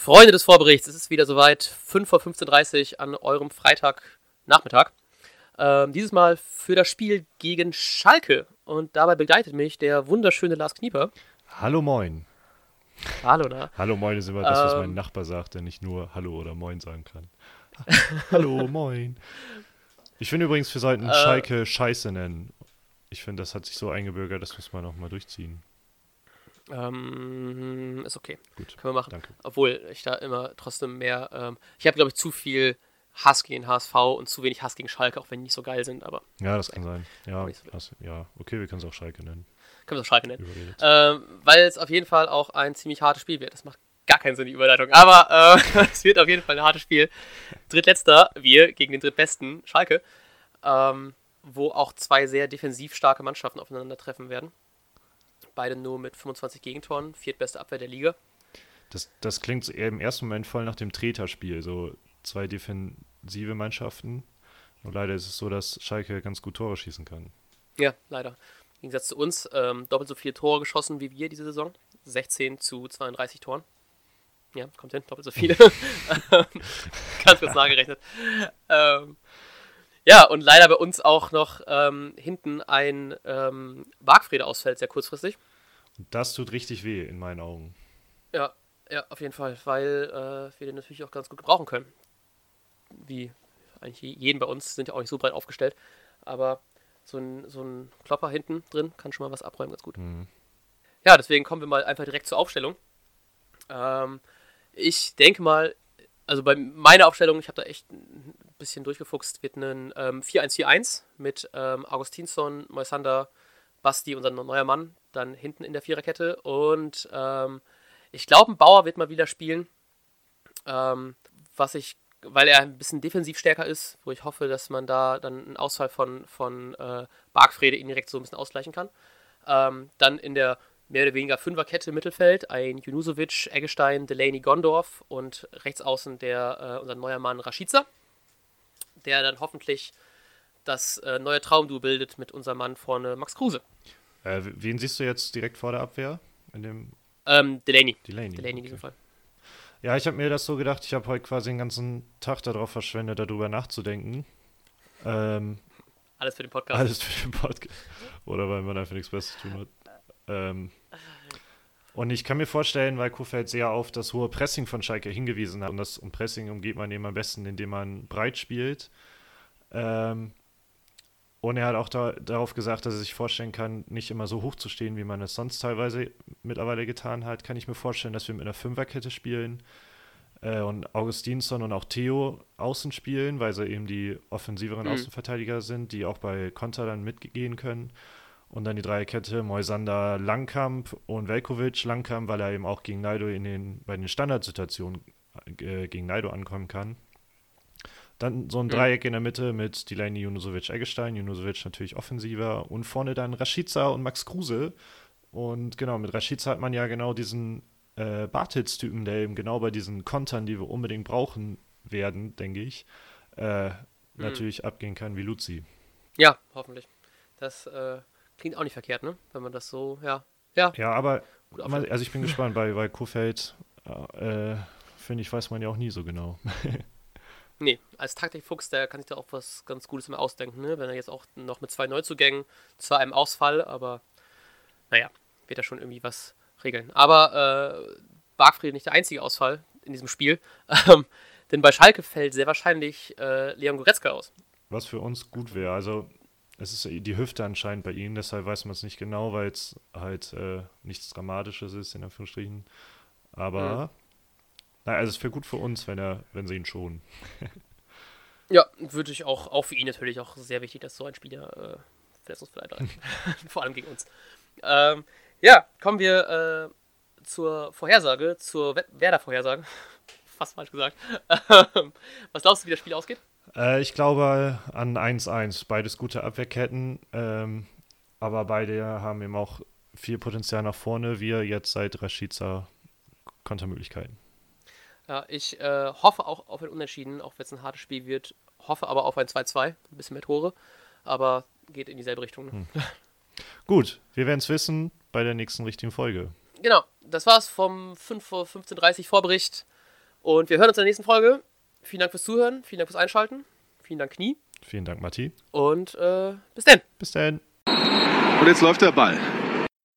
Freunde des Vorberichts, es ist wieder soweit, 5 vor 15.30 Uhr an eurem Freitagnachmittag. Ähm, dieses Mal für das Spiel gegen Schalke. Und dabei begleitet mich der wunderschöne Lars Knieper. Hallo Moin. Hallo, na. Hallo Moin ist immer das, was mein Nachbar sagt, der nicht nur Hallo oder Moin sagen kann. Hallo Moin. Ich finde übrigens, wir sollten Äh. Schalke Scheiße nennen. Ich finde, das hat sich so eingebürgert, das muss man nochmal durchziehen. Ähm, ist okay. Gut, Können wir machen. danke. Obwohl ich da immer trotzdem mehr. Ähm, ich habe, glaube ich, zu viel Hass gegen HSV und zu wenig Hass gegen Schalke, auch wenn die nicht so geil sind, aber Ja, das kann sein. Ja, so das, ja. okay, wir können es auch Schalke nennen. können wir es auch Schalke nennen. Ähm, weil es auf jeden Fall auch ein ziemlich hartes Spiel wird. Das macht gar keinen Sinn, die Überleitung. Aber äh, es wird auf jeden Fall ein hartes Spiel. Drittletzter, wir gegen den drittbesten, Schalke. Ähm, wo auch zwei sehr defensiv starke Mannschaften aufeinandertreffen werden. Beide nur mit 25 Gegentoren, viertbeste Abwehr der Liga. Das, das klingt so eher im ersten Moment voll nach dem Treterspiel. So zwei defensive Mannschaften. Und leider ist es so, dass Schalke ganz gut Tore schießen kann. Ja, leider. Im Gegensatz zu uns, ähm, doppelt so viele Tore geschossen wie wir diese Saison. 16 zu 32 Toren. Ja, kommt hin, doppelt so viele. Ganz kurz nachgerechnet. Ähm, ja, und leider bei uns auch noch ähm, hinten ein ähm, Bargfrede ausfällt, sehr kurzfristig. Das tut richtig weh in meinen Augen. Ja, ja, auf jeden Fall, weil äh, wir den natürlich auch ganz gut gebrauchen können. Wie eigentlich jeden bei uns, sind ja auch nicht so breit aufgestellt. Aber so ein, so ein Klopper hinten drin kann schon mal was abräumen, ganz gut. Mhm. Ja, deswegen kommen wir mal einfach direkt zur Aufstellung. Ähm, ich denke mal, also bei meiner Aufstellung, ich habe da echt bisschen durchgefuchst, wird ein ähm, 4-1-4-1 mit ähm, Augustinsson, Moisander, Basti, unser neuer Mann, dann hinten in der Viererkette. Und ähm, ich glaube, ein Bauer wird mal wieder spielen. Ähm, was ich, weil er ein bisschen defensiv stärker ist, wo ich hoffe, dass man da dann einen Ausfall von, von äh, Bargfrede indirekt so ein bisschen ausgleichen kann. Ähm, dann in der mehr oder weniger Fünferkette Mittelfeld ein Junusovic, Eggestein, Delaney, Gondorf und rechts außen der, äh, unser neuer Mann Rashica, der dann hoffentlich das äh, neue Traumduo bildet mit unserem Mann vorne Max Kruse. Äh, wen siehst du jetzt direkt vor der Abwehr? In dem Ähm, Delaney. Delaney. Delaney in diesem okay. Fall. Ja, ich habe mir das so gedacht, ich habe heute quasi den ganzen Tag darauf verschwendet, darüber nachzudenken. Ähm, Alles für den Podcast. alles für den Podcast. Oder weil man einfach nichts Besseres zu tun hat. Ähm, und ich kann mir vorstellen, weil Kofeld sehr auf das hohe Pressing von Schalke hingewiesen hat. Und das um Pressing umgeht man eben am besten, indem man breit spielt. Ähm, und er hat auch da, darauf gesagt, dass er sich vorstellen kann, nicht immer so hoch zu stehen, wie man es sonst teilweise mittlerweile getan hat. Kann ich mir vorstellen, dass wir mit einer Fünferkette spielen äh, und Augustinsson und auch Theo außen spielen, weil sie eben die offensiveren Mhm. Außenverteidiger sind, die auch bei Konter dann mitgehen können. Und dann die Dreierkette, Moisander, Langkamp und Velkovic. Langkamp, weil er eben auch gegen Naido in den, bei den Standardsituationen äh, gegen Naido ankommen kann. Dann so ein Mhm. Dreieck in der Mitte mit Delaney, Junusovic, Eggestein. Junusovic natürlich offensiver. Und vorne dann Rashica und Max Kruse. Und genau, mit Rashica hat man ja genau diesen äh, Bartels-Typen, der eben genau bei diesen Kontern, die wir unbedingt brauchen werden, denke ich, äh, natürlich abgehen kann wie Luzi. Ja, hoffentlich. Das äh, klingt auch nicht verkehrt, ne? Wenn man das so, ja. Ja, Ja, aber mal, also ich bin gespannt, bei, bei Kofeld, äh, finde ich, weiß man ja auch nie so genau. Nee, als Taktikfuchs, der kann sich da auch was ganz Gutes immer ausdenken, ne? Wenn er jetzt auch noch mit zwei Neuzugängen, zwar einem Ausfall, aber naja, wird er schon irgendwie was regeln. Aber äh, Bargfried nicht der einzige Ausfall in diesem Spiel. Ähm, denn bei Schalke fällt sehr wahrscheinlich äh, Leon Goretzka aus. Was für uns gut wäre. Also es ist die Hüfte anscheinend bei ihm, deshalb weiß man es nicht genau, weil es halt äh, nichts Dramatisches ist, in Anführungsstrichen. Aber na, also es wäre gut für uns, wenn er, wenn sie ihn schonen. Ja, würde ich auch, auch für ihn natürlich auch sehr wichtig, dass so ein Spieler äh, verletzungsfrei bleibt. Vor allem gegen uns. Ähm, ja, kommen wir äh, zur Vorhersage, zur Werder-Vorhersage. Fast falsch gesagt. Ähm, Was glaubst du, wie das Spiel ausgeht? Äh, ich glaube an 1-1. Beides gute Abwehrketten, ähm, aber beide haben eben auch viel Potenzial nach vorne. Wir jetzt seit Rashica Kontermöglichkeiten. Ja, ich äh, hoffe auch auf ein Unentschieden, auch wenn es ein hartes Spiel wird. Hoffe aber auf ein 2-2, ein bisschen mehr Tore. Aber geht in dieselbe Richtung. Ne? Gut, wir werden es wissen bei der nächsten richtigen Folge. Genau, das war's vom 5 vor 15.30 Vorbericht. Und wir hören uns in der nächsten Folge. Vielen Dank fürs Zuhören, vielen Dank fürs Einschalten, vielen Dank Knie Vielen Dank, Matti. und äh, bis dann. Bis dann. Und jetzt läuft der Ball.